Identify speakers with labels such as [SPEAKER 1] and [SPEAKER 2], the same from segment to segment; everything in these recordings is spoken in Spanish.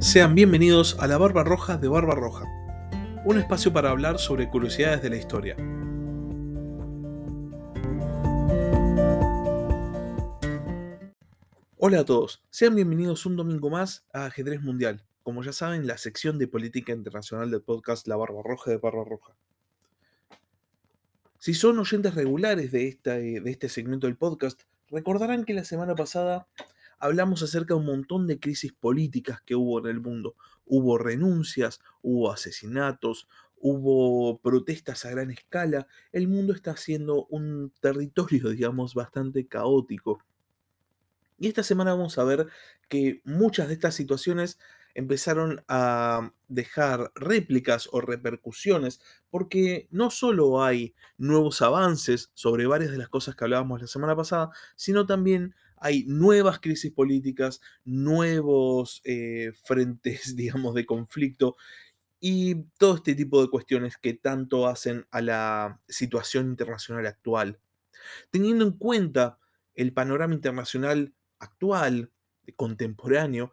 [SPEAKER 1] Sean bienvenidos a la Barba Roja de Barba Roja, un espacio para hablar sobre curiosidades de la historia. Hola a todos, sean bienvenidos un domingo más a Ajedrez Mundial, como ya saben, la sección de política internacional del podcast La Barba Roja de Barba Roja. Si son oyentes regulares de, de este segmento del podcast, recordarán que la semana pasada hablamos acerca de un montón de crisis políticas que hubo en el mundo. Hubo renuncias, hubo asesinatos, hubo protestas a gran escala. El mundo está siendo un territorio, digamos, bastante caótico. Y esta semana vamos a ver que muchas de estas situaciones empezaron a dejar réplicas o repercusiones, porque no solo hay nuevos avances sobre varias de las cosas que hablábamos la semana pasada, sino también hay nuevas crisis políticas, nuevos eh, frentes, digamos, de conflicto y todo este tipo de cuestiones que tanto hacen a la situación internacional actual. Teniendo en cuenta el panorama internacional actual, contemporáneo,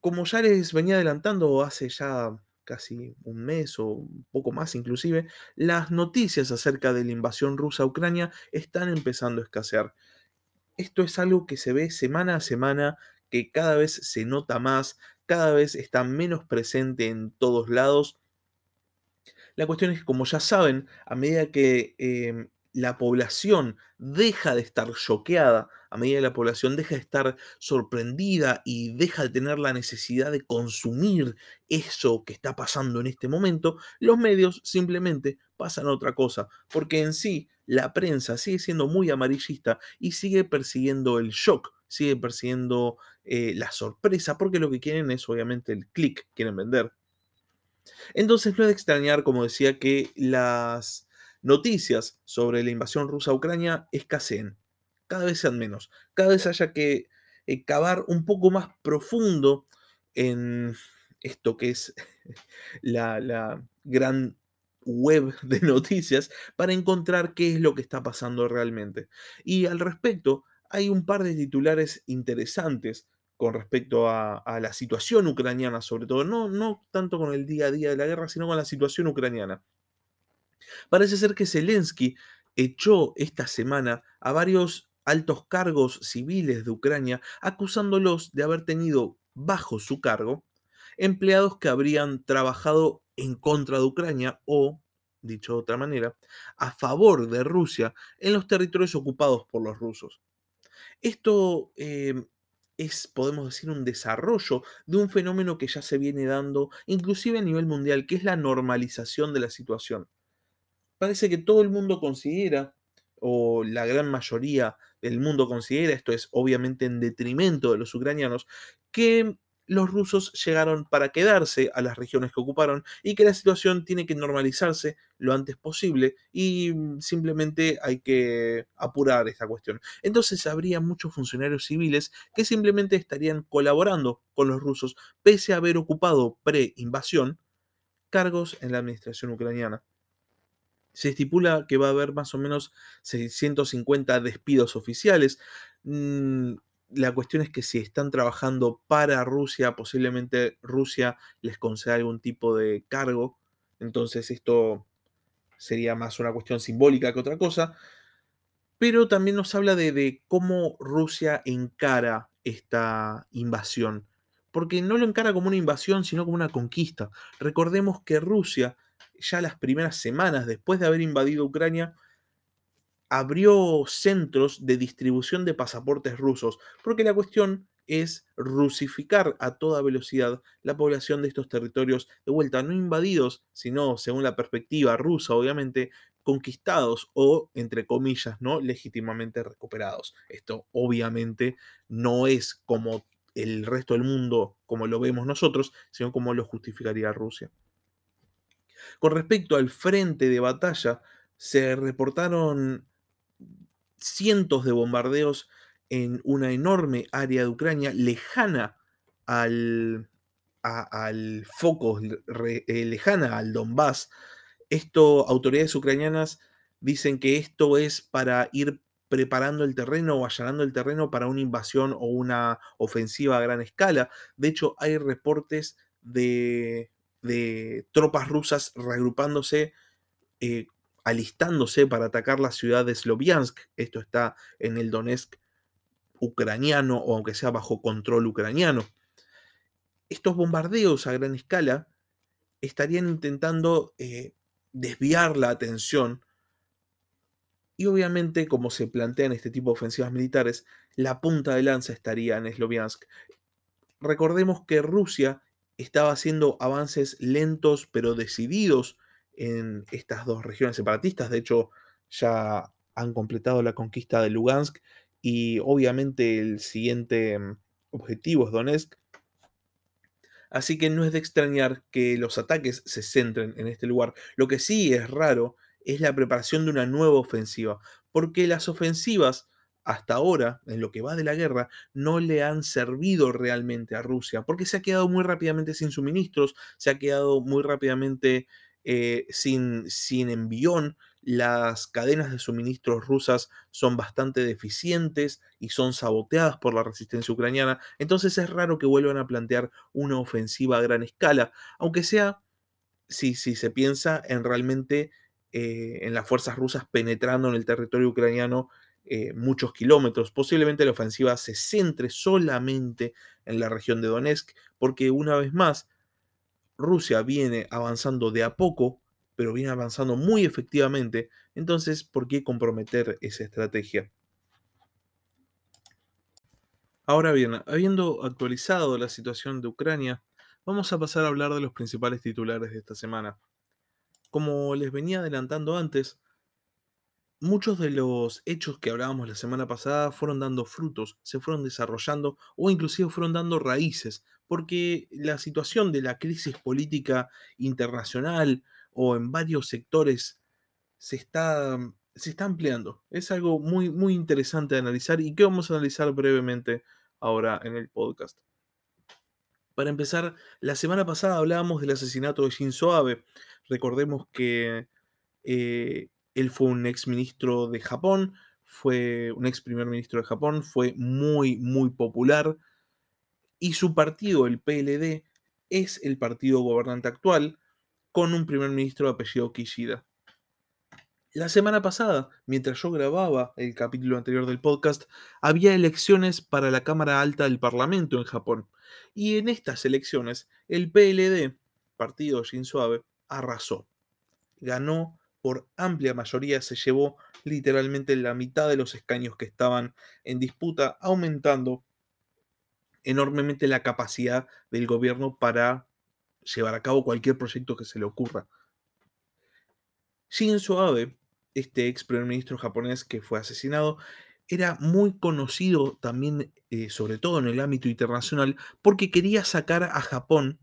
[SPEAKER 1] como ya les venía adelantando hace ya casi un mes o un poco más inclusive, las noticias acerca de la invasión rusa a Ucrania están empezando a escasear esto es algo que se ve semana a semana, que cada vez se nota más, cada vez está menos presente en todos lados. La cuestión es que, como ya saben, a medida que em, la población deja de estar choqueada, a medida que la población deja de estar sorprendida y deja de tener la necesidad de consumir eso que está pasando en este momento, los medios simplemente pasan a otra cosa, porque en sí la prensa sigue siendo muy amarillista y sigue persiguiendo el shock, sigue persiguiendo eh, la sorpresa, porque lo que quieren es obviamente el click, quieren vender. Entonces no es de extrañar, como decía, que las noticias sobre la invasión rusa a Ucrania escaseen, cada vez sean menos, cada vez haya que eh, cavar un poco más profundo en esto que es la, gran web de noticias para encontrar qué es lo que está pasando realmente. Y al respecto, hay un par de titulares interesantes con respecto a, la situación ucraniana, sobre todo, no tanto con el día a día de la guerra, sino con la situación ucraniana. Parece ser que Zelensky echó esta semana a varios altos cargos civiles de Ucrania, acusándolos de haber tenido bajo su cargo empleados que habrían trabajado en contra de Ucrania o, dicho de otra manera, a favor de Rusia en los territorios ocupados por los rusos. Esto em, es, podemos decir, un desarrollo de un fenómeno que ya se viene dando, inclusive a nivel mundial, que es la normalización de la situación. Parece que todo el mundo considera, o la gran mayoría del mundo considera, esto es obviamente en detrimento de los ucranianos, que los rusos llegaron para quedarse a las regiones que ocuparon y que la situación tiene que normalizarse lo antes posible y mm, simplemente hay que apurar esta cuestión. Entonces habría muchos funcionarios civiles que simplemente estarían colaborando con los rusos pese a haber ocupado pre-invasión cargos en la administración ucraniana. Se estipula que va a haber más o menos 650 despidos oficiales. Mm, la cuestión es que si están trabajando para Rusia, posiblemente Rusia les conceda algún tipo de cargo. Entonces esto sería más una cuestión simbólica que otra cosa. Pero también nos habla de, cómo Rusia encara esta invasión. Porque no lo encara como una invasión, sino como una conquista. Recordemos que Rusia, ya las primeras semanas después de haber invadido Ucrania, abrió centros de distribución de pasaportes rusos, porque la cuestión es rusificar a toda velocidad la población de estos territorios, de vuelta, no invadidos, sino, según la perspectiva rusa, obviamente, conquistados o, entre comillas, no legítimamente recuperados. Esto obviamente no es como el resto del mundo, como lo vemos nosotros, sino como lo justificaría Rusia. Con respecto al frente de batalla, se reportaron cientos de bombardeos en una enorme área de Ucrania lejana al, al foco, eh, lejana al Donbass. Esto, autoridades ucranianas dicen que esto es para ir preparando el terreno o allanando el terreno para una invasión o una ofensiva a gran escala. De hecho, hay reportes de, tropas rusas reagrupándose, eh, alistándose para atacar la ciudad de Sloviansk. Esto está en el Donetsk ucraniano o aunque sea bajo control ucraniano. Estos bombardeos a gran escala estarían intentando eh, desviar la atención y obviamente, como se plantean este tipo de ofensivas militares, la punta de lanza estaría en Sloviansk. Recordemos que Rusia estaba haciendo avances lentos pero decididos en estas dos regiones separatistas. De hecho, ya han completado la conquista de Lugansk y obviamente el siguiente mm, objetivo es Donetsk. Así que no es de extrañar que los ataques se centren en este lugar. Lo que sí es raro es la preparación de una nueva ofensiva, porque las ofensivas hasta ahora, en lo que va de la guerra, no le han servido realmente a Rusia, porque se ha quedado muy rápidamente sin suministros, se ha quedado muy rápidamente eh, sin, sin envión, las cadenas de suministros rusas son bastante deficientes y son saboteadas por la resistencia ucraniana, entonces es raro que vuelvan a plantear una ofensiva a gran escala, aunque sea si, si se piensa en realmente eh, en las fuerzas rusas penetrando en el territorio ucraniano eh, muchos kilómetros. Posiblemente la ofensiva se centre solamente en la región de Donetsk, porque una vez más, Rusia viene avanzando de a poco pero viene avanzando muy efectivamente, entonces, ¿por qué comprometer esa estrategia? Ahora bien, habiendo actualizado la situación de Ucrania, vamos a pasar a hablar de los principales titulares de esta semana. Como les venía adelantando antes, muchos de los hechos que hablábamos la semana pasada fueron dando frutos, se fueron desarrollando o inclusive fueron dando raíces, porque la situación de la crisis política internacional, o en varios sectores se está, se está ampliando. Es algo muy, muy interesante de analizar y que vamos a analizar brevemente ahora en el podcast. Para empezar, la semana pasada hablábamos del asesinato de Shinzo Abe. Recordemos que eh, él fue un ex ministro de Japón, fue un ex primer ministro de Japón, fue muy, muy popular y su partido, el PLD, es el partido gobernante actual con un primer ministro de apellido Kishida. La semana pasada, mientras yo grababa el capítulo anterior del podcast, había elecciones para la Cámara Alta del Parlamento en Japón. Y en estas elecciones, el PLD, partido Shinzo Abe, arrasó. Ganó por amplia mayoría, se llevó literalmente la mitad de los escaños que estaban en disputa, aumentando enormemente la capacidad del gobierno para llevar a cabo cualquier proyecto que se le ocurra. Shinzo Abe, este ex primer ministro japonés que fue asesinado, era muy conocido también, eh, sobre todo en el ámbito internacional, porque quería sacar a Japón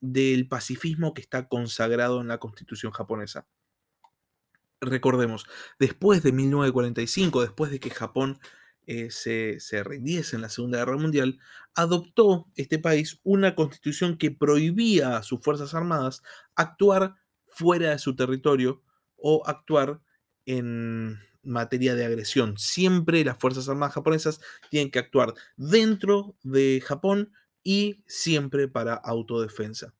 [SPEAKER 1] del pacifismo que está consagrado en la constitución japonesa. Recordemos, después de 1945, después de que Japón eh, se, se, rindiese en la Segunda Guerra Mundial, adoptó este país una constitución que prohibía a sus Fuerzas Armadas actuar fuera de su territorio o actuar en materia de agresión. Siempre las Fuerzas Armadas japonesas tienen que actuar dentro de Japón y siempre para autodefensa.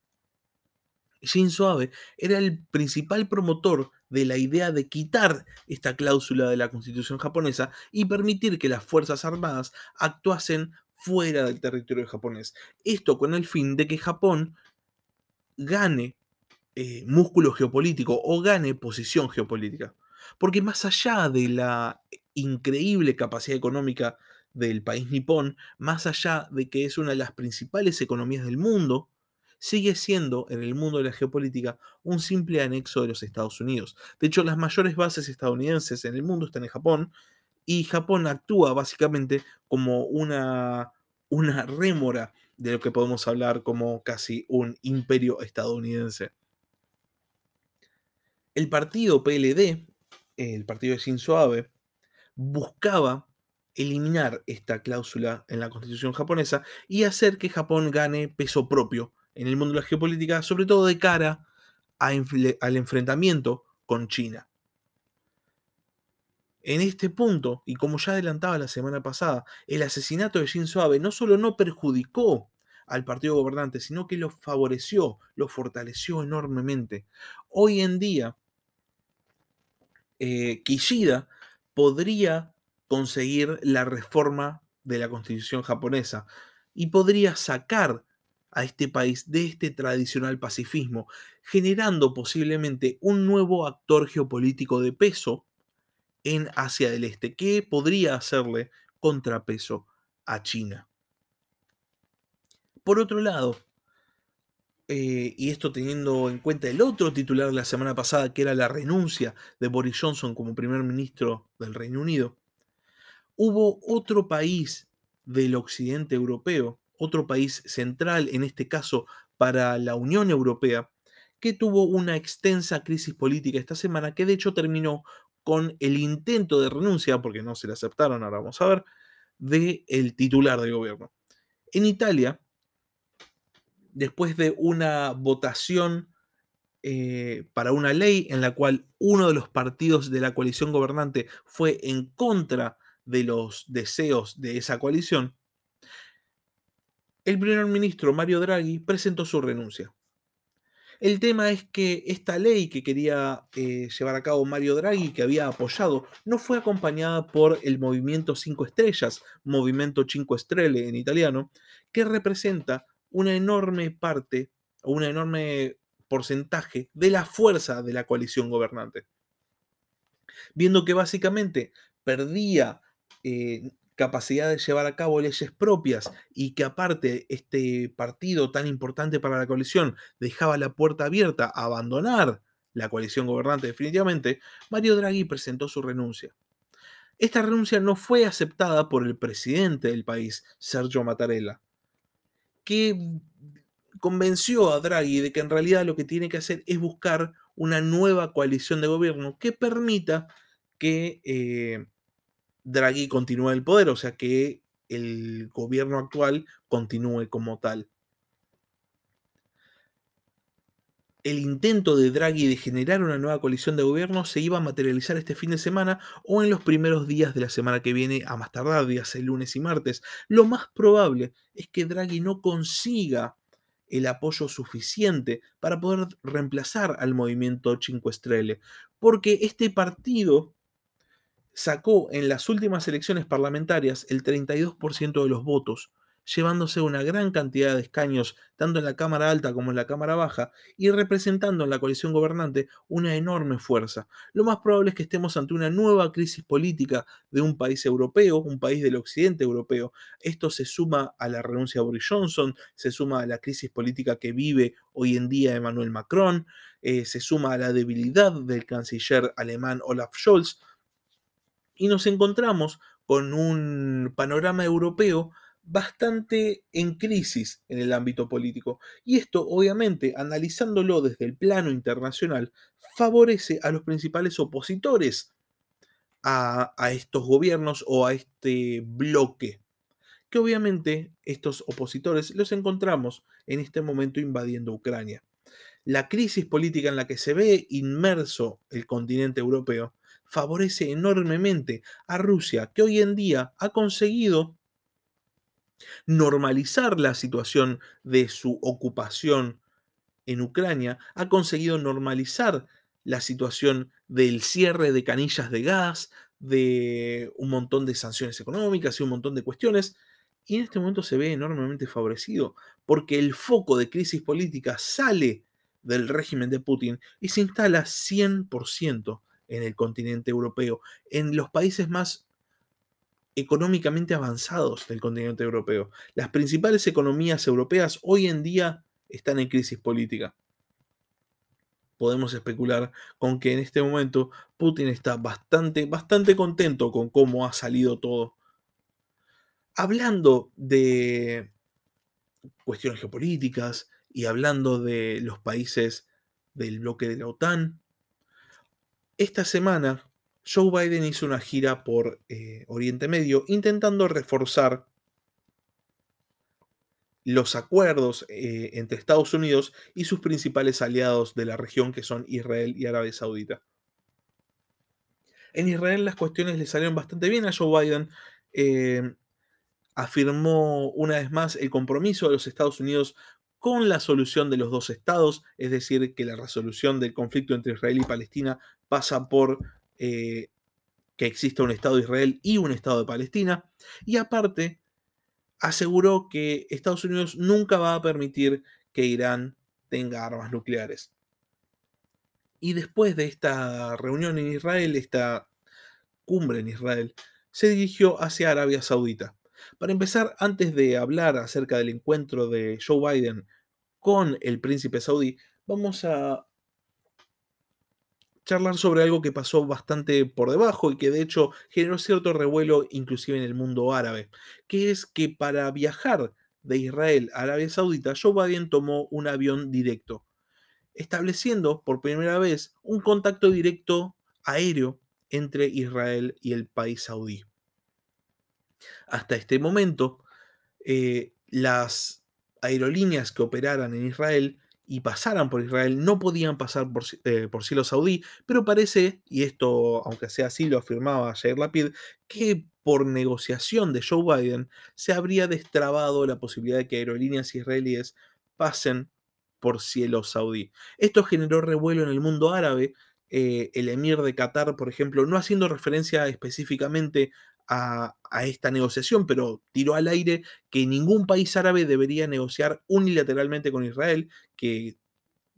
[SPEAKER 1] Shinzo Abe era el principal promotor de la idea de quitar esta cláusula de la constitución japonesa y permitir que las Fuerzas Armadas actuasen fuera del territorio japonés. Esto con el fin de que Japón gane eh, músculo geopolítico o gane posición geopolítica. Porque más allá de la increíble capacidad económica del país nipón, más allá de que es una de las principales economías del mundo, sigue siendo en el mundo de la geopolítica un simple anexo de los Estados Unidos. De hecho, las mayores bases estadounidenses en el mundo están en Japón y Japón actúa básicamente como una, una rémora de lo que podemos hablar como casi un imperio estadounidense. El partido PLD, el partido de Shinzo Abe, buscaba eliminar esta cláusula en la constitución japonesa y hacer que Japón gane peso propio en el mundo de la geopolítica, sobre todo de cara al enfrentamiento con China. En este punto, y como ya adelantaba la semana pasada, el asesinato de Shinzo Abe no solo no perjudicó al partido gobernante, sino que lo favoreció, lo fortaleció enormemente. Hoy en día, eh, Kishida podría conseguir la reforma de la constitución japonesa y podría sacar a este país de este tradicional pacifismo, generando posiblemente un nuevo actor geopolítico de peso en Asia del Este, que podría hacerle contrapeso a China. Por otro lado, eh, y esto teniendo en cuenta el otro titular de la semana pasada, que era la renuncia de Boris Johnson como primer ministro del Reino Unido, hubo otro país del occidente europeo, otro país central, en este caso para la Unión Europea, que tuvo una extensa crisis política esta semana, que de hecho terminó con el intento de renuncia, porque no se le aceptaron, ahora vamos a ver, del el titular del gobierno. En Italia, después de una votación eh, para una ley en la cual uno de los partidos de la coalición gobernante fue en contra de los deseos de esa coalición, el primer ministro Mario Draghi presentó su renuncia. El tema es que esta ley que quería eh, llevar a cabo Mario Draghi, que había apoyado, no fue acompañada por el movimiento 5 estrellas, Movimiento 5 Stelle en italiano, que representa una enorme parte o un enorme porcentaje de la fuerza de la coalición gobernante. Viendo que básicamente perdía eh, capacidad de llevar a cabo leyes propias y que aparte este partido tan importante para la coalición dejaba la puerta abierta a abandonar la coalición gobernante definitivamente, Mario Draghi presentó su renuncia. Esta renuncia no fue aceptada por el presidente del país, Sergio Mattarella, que convenció a Draghi de que en realidad lo que tiene que hacer es buscar una nueva coalición de gobierno que permita que eh, Draghi continúe en el poder, o sea que el gobierno actual continúe como tal. El intento de Draghi de generar una nueva coalición de gobierno se iba a materializar este fin de semana o en los primeros días de la semana que viene, a más tardar, días el lunes y martes. Lo más probable es que Draghi no consiga el apoyo suficiente para poder reemplazar al movimiento 5 Stelle, porque este partido sacó en las últimas elecciones parlamentarias el 32% de los votos, llevándose una gran cantidad de escaños tanto en la Cámara Alta como en la Cámara Baja y representando en la coalición gobernante una enorme fuerza. Lo más probable es que estemos ante una nueva crisis política de un país europeo, un país del occidente europeo. Esto se suma a la renuncia de Boris Johnson, se suma a la crisis política que vive hoy en día Emmanuel Macron, eh, se suma a la debilidad del canciller alemán Olaf Scholz y nos encontramos con un panorama europeo bastante en crisis en el ámbito político. Y esto, obviamente, analizándolo desde el plano internacional, favorece a los principales opositores a, estos gobiernos o a este bloque. Que obviamente estos opositores los encontramos en este momento invadiendo Ucrania. La crisis política en la que se ve inmerso el continente europeo favorece enormemente a Rusia, que hoy en día ha conseguido normalizar la situación de su ocupación en Ucrania, ha conseguido normalizar la situación del cierre de canillas de gas, de un montón de sanciones económicas y un montón de cuestiones, y en este momento se ve enormemente favorecido, porque el foco de crisis política sale del régimen de Putin y se instala 100% en el continente europeo, en los países más económicamente avanzados del continente europeo. Las principales economías europeas hoy en día están en crisis política. Podemos especular con que en este momento Putin está bastante, bastante contento con cómo ha salido todo. Hablando de cuestiones geopolíticas y hablando de los países del bloque de la OTAN, esta semana, Joe Biden hizo una gira por eh, Oriente Medio intentando reforzar los acuerdos eh, entre Estados Unidos y sus principales aliados de la región, que son Israel y Arabia Saudita. En Israel las cuestiones le salieron bastante bien a Joe Biden. Eh, afirmó una vez más el compromiso de los Estados Unidos con la solución de los dos estados, es decir, que la resolución del conflicto entre Israel y Palestina pasa por eh, que exista un Estado de Israel y un Estado de Palestina. Y aparte, aseguró que Estados Unidos nunca va a permitir que Irán tenga armas nucleares. Y después de esta reunión en Israel, esta cumbre en Israel, se dirigió hacia Arabia Saudita. Para empezar, antes de hablar acerca del encuentro de Joe Biden con el príncipe saudí, vamos a charlar sobre algo que pasó bastante por debajo y que de hecho generó cierto revuelo inclusive en el mundo árabe, que es que para viajar de Israel a Arabia Saudita, Joe Biden tomó un avión directo, estableciendo por primera vez un contacto directo aéreo entre Israel y el país saudí. Hasta este momento, eh, las aerolíneas que operaran en Israel y pasaran por Israel no podían pasar por, eh, por, cielo saudí, pero parece, y esto aunque sea así lo afirmaba Jair Lapid, que por negociación de Joe Biden se habría destrabado la posibilidad de que aerolíneas israelíes pasen por cielo saudí. Esto generó revuelo en el mundo árabe, eh, el emir de Qatar, por ejemplo, no haciendo referencia específicamente a, esta negociación, pero tiró al aire que ningún país árabe debería negociar unilateralmente con Israel, que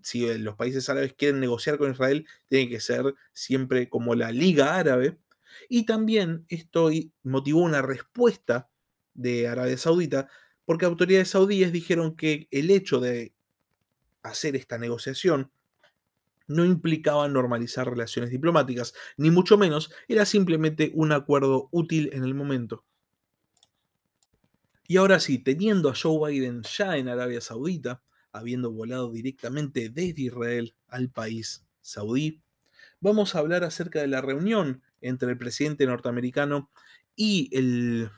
[SPEAKER 1] si los países árabes quieren negociar con Israel, tiene que ser siempre como la Liga Árabe. Y también esto motivó una respuesta de Arabia Saudita, porque autoridades saudíes dijeron que el hecho de hacer esta negociación no implicaba normalizar relaciones diplomáticas, ni mucho menos, era simplemente un acuerdo útil en el momento. Y ahora sí, teniendo a Joe Biden ya en Arabia Saudita, habiendo volado directamente desde Israel al país saudí, vamos a hablar acerca de la reunión entre el presidente norteamericano y el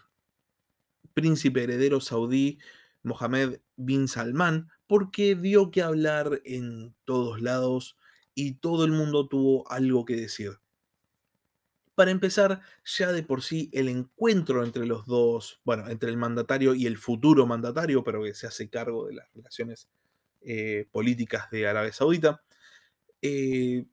[SPEAKER 1] príncipe heredero saudí Mohammed bin Salman, porque dio que hablar en todos lados y todo el mundo tuvo algo que decir. Para empezar, ya de por sí el encuentro entre los dos, bueno, entre el mandatario y el futuro mandatario, pero que se hace cargo de las relaciones eh, políticas de Arabia Saudita, eh,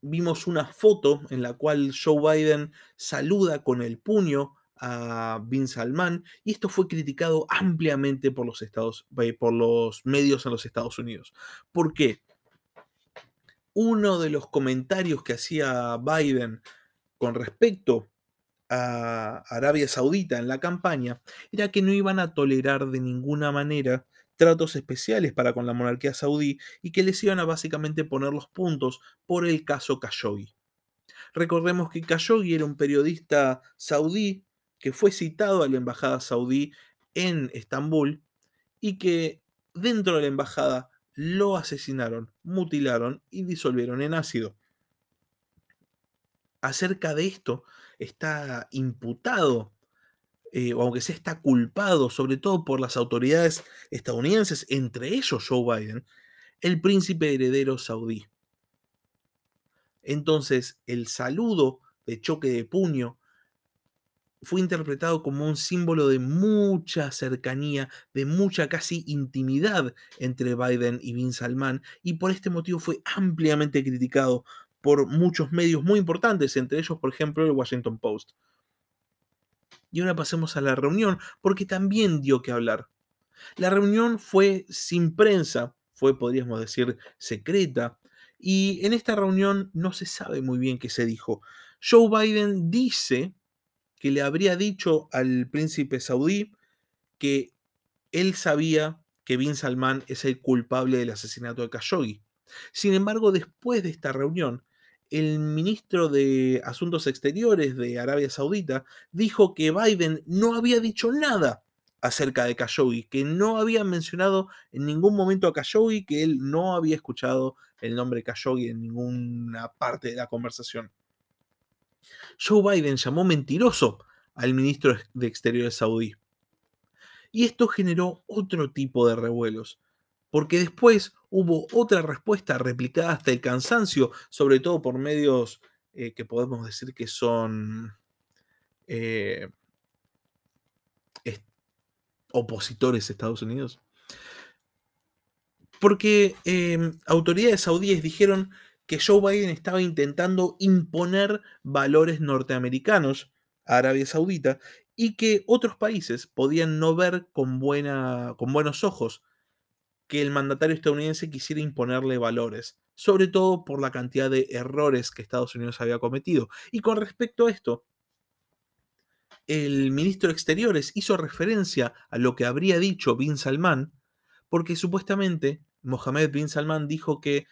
[SPEAKER 1] vimos una foto en la cual Joe Biden saluda con el puño a Bin Salman y esto fue criticado ampliamente por los, Estados, eh, por los medios en los Estados Unidos. ¿Por qué? Uno de los comentarios que hacía Biden con respecto a Arabia Saudita en la campaña era que no iban a tolerar de ninguna manera tratos especiales para con la monarquía saudí y que les iban a básicamente poner los puntos por el caso Khashoggi. Recordemos que Khashoggi era un periodista saudí que fue citado a la embajada saudí en Estambul y que dentro de la embajada lo asesinaron, mutilaron y disolvieron en ácido. Acerca de esto está imputado, eh, o aunque sea está culpado, sobre todo por las autoridades estadounidenses, entre ellos Joe Biden, el príncipe heredero saudí. Entonces, el saludo de choque de puño fue interpretado como un símbolo de mucha cercanía, de mucha casi intimidad entre Biden y Bin Salman, y por este motivo fue ampliamente criticado por muchos medios muy importantes, entre ellos, por ejemplo, el Washington Post. Y ahora pasemos a la reunión, porque también dio que hablar. La reunión fue sin prensa, fue, podríamos decir, secreta, y en esta reunión no se sabe muy bien qué se dijo. Joe Biden dice que le habría dicho al príncipe saudí que él sabía que Bin Salman es el culpable del asesinato de Khashoggi. Sin embargo, después de esta reunión, el ministro de Asuntos Exteriores de Arabia Saudita dijo que Biden no había dicho nada acerca de Khashoggi, que no había mencionado en ningún momento a Khashoggi, que él no había escuchado el nombre Khashoggi en ninguna parte de la conversación. Joe Biden llamó mentiroso al ministro de Exteriores saudí. Y esto generó otro tipo de revuelos, porque después hubo otra respuesta replicada hasta el cansancio, sobre todo por medios eh, que podemos decir que son eh, opositores a Estados Unidos. Porque em, autoridades saudíes dijeron que Joe Biden estaba intentando imponer valores norteamericanos a Arabia Saudita y que otros países podían no ver con, buena, con buenos ojos que el mandatario estadounidense quisiera imponerle valores, sobre todo por la cantidad de errores que Estados Unidos había cometido. Y con respecto a esto, el ministro de Exteriores hizo referencia a lo que habría dicho Bin Salman, porque supuestamente Mohammed Bin Salman dijo que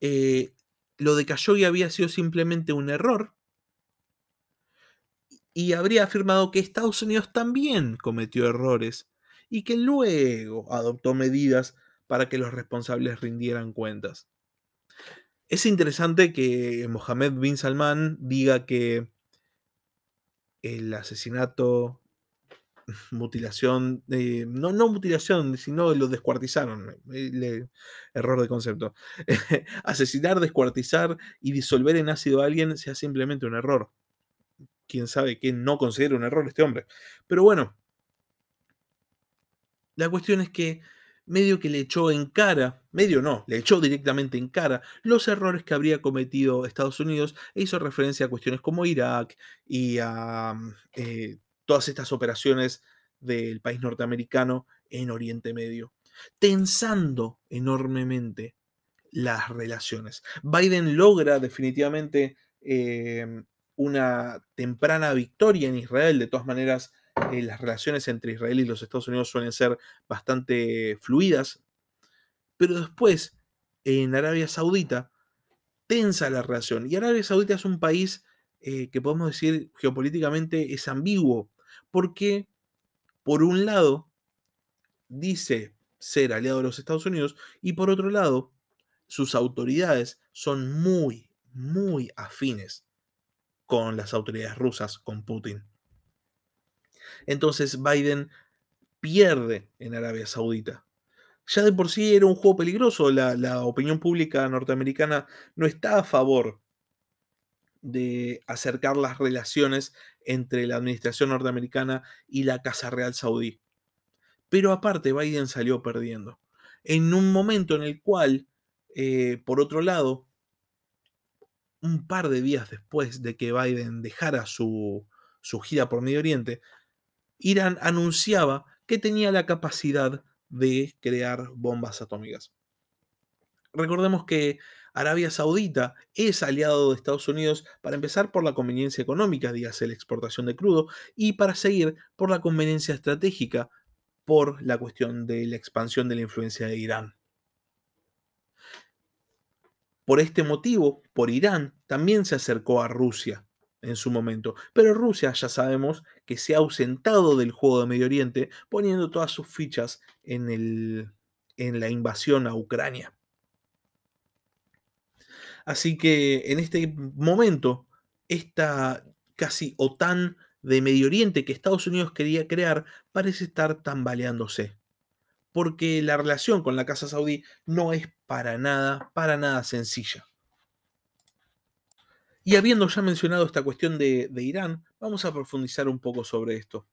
[SPEAKER 1] eh, lo de Khashoggi había sido simplemente un error y habría afirmado que Estados Unidos también cometió errores y que luego adoptó medidas para que los responsables rindieran cuentas. Es interesante que Mohammed bin Salman diga que el asesinato, mutilación, eh, no, no mutilación, sino lo descuartizaron, eh, error de concepto. Asesinar, descuartizar y disolver en ácido a alguien sea simplemente un error. Quién sabe qué no considera un error este hombre. Pero bueno, la cuestión es que medio que le echó en cara, medio no, le echó directamente en cara los errores que habría cometido Estados Unidos e hizo referencia a cuestiones como Irak y a eh, todas estas operaciones del país norteamericano en Oriente Medio, tensando enormemente las relaciones. Biden logra definitivamente em, una temprana victoria en Israel, de todas maneras eh, las relaciones entre Israel y los Estados Unidos suelen ser bastante fluidas, pero después en Arabia Saudita tensa la relación. Y Arabia Saudita es un país eh, que podemos decir geopolíticamente es ambiguo, porque por un lado dice ser aliado de los Estados Unidos y por otro lado sus autoridades son muy, muy afines con las autoridades rusas, con Putin. Entonces Biden pierde en Arabia Saudita. Ya de por sí era un juego peligroso, la, opinión pública norteamericana no está a favor de acercar las relaciones entre la administración norteamericana y la Casa Real Saudí. Pero aparte, Biden salió perdiendo. En un momento en el cual, eh, por otro lado, un par de días después de que Biden dejara su, su gira por Medio Oriente, Irán anunciaba que tenía la capacidad de crear bombas atómicas. Recordemos que Arabia Saudita es aliado de Estados Unidos para empezar por la conveniencia económica, dígase la exportación de crudo, y para seguir por la conveniencia estratégica, por la cuestión de la expansión de la influencia de Irán. Por este motivo, por Irán, también se acercó a Rusia en su momento. Pero Rusia ya sabemos que se ha ausentado del juego de Medio Oriente poniendo todas sus fichas en, el, en la invasión a Ucrania. Así que en este momento, esta casi OTAN de Medio Oriente que Estados Unidos quería crear parece estar tambaleándose. Porque la relación con la Casa Saudí no es para nada, para nada sencilla. Y habiendo ya mencionado esta cuestión de, Irán, vamos a profundizar un poco sobre esto.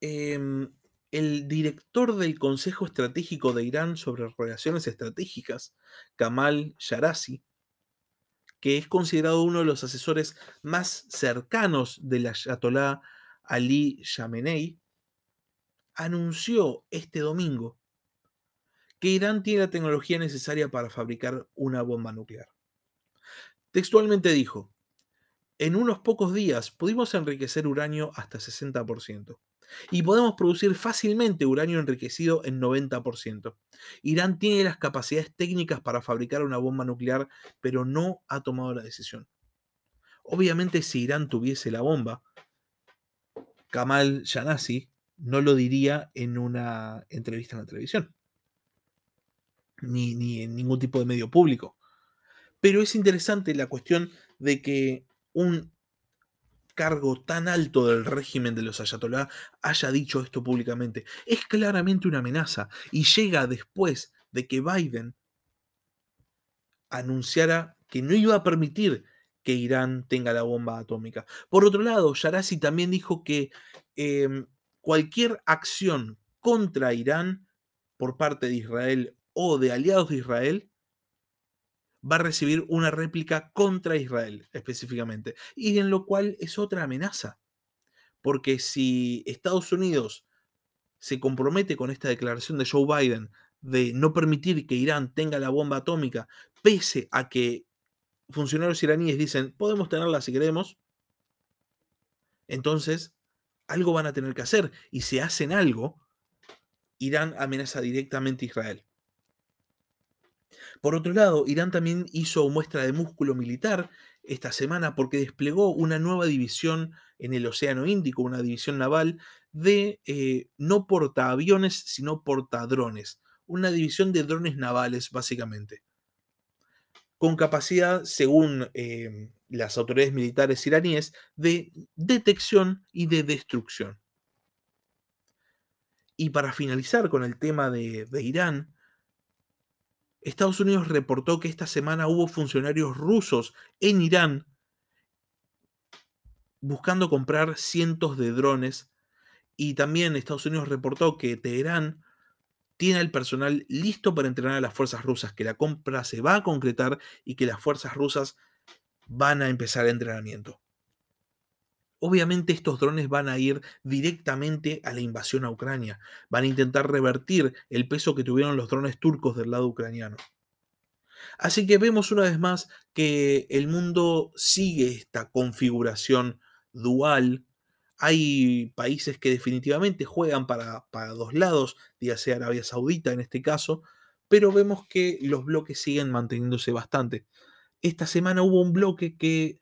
[SPEAKER 1] Em, el director del Consejo Estratégico de Irán sobre Relaciones Estratégicas, Kamal Sharazi, que es considerado uno de los asesores más cercanos del Ayatollah Ali Khamenei, anunció este domingo que Irán tiene la tecnología necesaria para fabricar una bomba nuclear. Textualmente dijo, en unos pocos días pudimos enriquecer uranio hasta 60%. Y podemos producir fácilmente uranio enriquecido en 90%. Irán tiene las capacidades técnicas para fabricar una bomba nuclear, pero no ha tomado la decisión. Obviamente si Irán tuviese la bomba, Kamal Yanasi no lo diría en una entrevista en la televisión, ni, ni en ningún tipo de medio público. Pero es interesante la cuestión de que un cargo tan alto del régimen de los ayatolá haya dicho esto públicamente. Es claramente una amenaza y llega después de que Biden anunciara que no iba a permitir que Irán tenga la bomba atómica. Por otro lado, Yarasi también dijo que em, cualquier acción contra Irán por parte de Israel o de aliados de Israel va a recibir una réplica contra Israel específicamente. Y en lo cual es otra amenaza. Porque si Estados Unidos se compromete con esta declaración de Joe Biden de no permitir que Irán tenga la bomba atómica, pese a que funcionarios iraníes dicen, podemos tenerla si queremos, entonces algo van a tener que hacer. Y si hacen algo, Irán amenaza directamente a Israel. Por otro lado, Irán también hizo muestra de músculo militar esta semana porque desplegó una nueva división en el Océano Índico, una división naval de eh, no portaaviones, sino portadrones. Una división de drones navales, básicamente. Con capacidad, según eh, las autoridades militares iraníes, de detección y de destrucción. Y para finalizar con el tema de Irán, Estados Unidos reportó que esta semana hubo funcionarios rusos en Irán buscando comprar cientos de drones y también Estados Unidos reportó que Teherán tiene el personal listo para entrenar a las fuerzas rusas, que la compra se va a concretar y que las fuerzas rusas van a empezar el entrenamiento. Obviamente estos drones van a ir directamente a la invasión a Ucrania, van a intentar revertir el peso que tuvieron los drones turcos del lado ucraniano. Así que vemos una vez más que el mundo sigue esta configuración dual. Hay países que definitivamente juegan para, para dos lados, ya sea Arabia Saudita en este caso, pero vemos que los bloques siguen manteniéndose bastante. Esta semana hubo un bloque que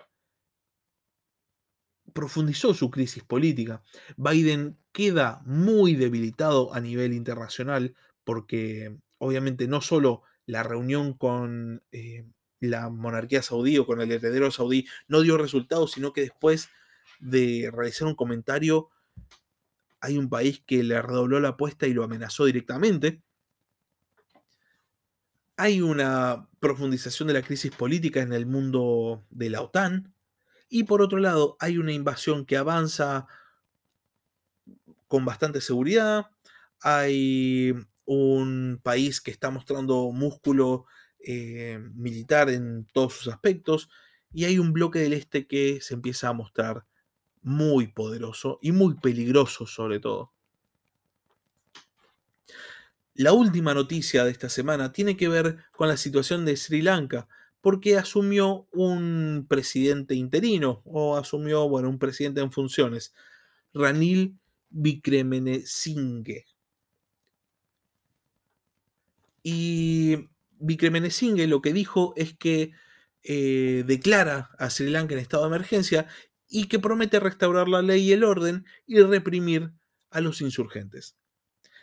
[SPEAKER 1] profundizó su crisis política. Biden queda muy debilitado a nivel internacional porque obviamente no solo la reunión con eh, la monarquía saudí o con el heredero saudí no dio resultados, sino que después de realizar un comentario hay un país que le redobló la apuesta y lo amenazó directamente. Hay una profundización de la crisis política en el mundo de la OTAN. Y por otro lado, hay una invasión que avanza con bastante seguridad. Hay un país que está mostrando músculo eh, militar en todos sus aspectos. Y hay un bloque del este que se empieza a mostrar muy poderoso y muy peligroso sobre todo. La última noticia de esta semana tiene que ver con la situación de Sri Lanka, porque asumió un presidente interino, o asumió, bueno, un presidente en funciones, Ranil Singhe. Y Singhe lo que dijo es que eh, declara a Sri Lanka en estado de emergencia y que promete restaurar la ley y el orden y reprimir a los insurgentes.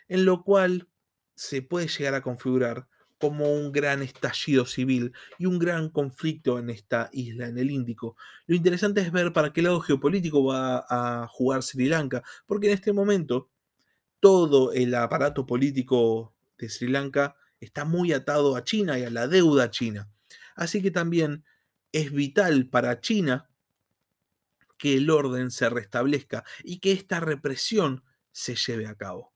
[SPEAKER 1] En lo cual se puede llegar a configurar como un gran estallido civil y un gran conflicto en esta isla, en el Índico. Lo interesante es ver para qué lado geopolítico va a jugar Sri Lanka, porque en este momento todo el aparato político de Sri Lanka está muy atado a China y a la deuda china. Así que también es vital para China que el orden se restablezca y que esta represión se lleve a cabo.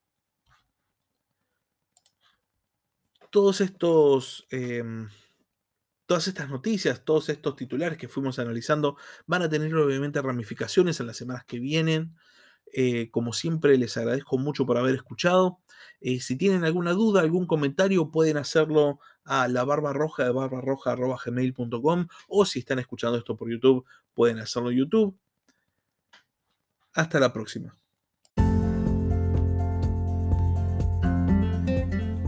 [SPEAKER 1] Todos estos, em, todas estas noticias, todos estos titulares que fuimos analizando van a tener obviamente ramificaciones en las semanas que vienen. Eh, como siempre, les agradezco mucho por haber escuchado. Eh, si tienen alguna duda, algún comentario, pueden hacerlo a la barba roja de barbarroja.gmail.com o si están escuchando esto por YouTube, pueden hacerlo en YouTube. Hasta la próxima.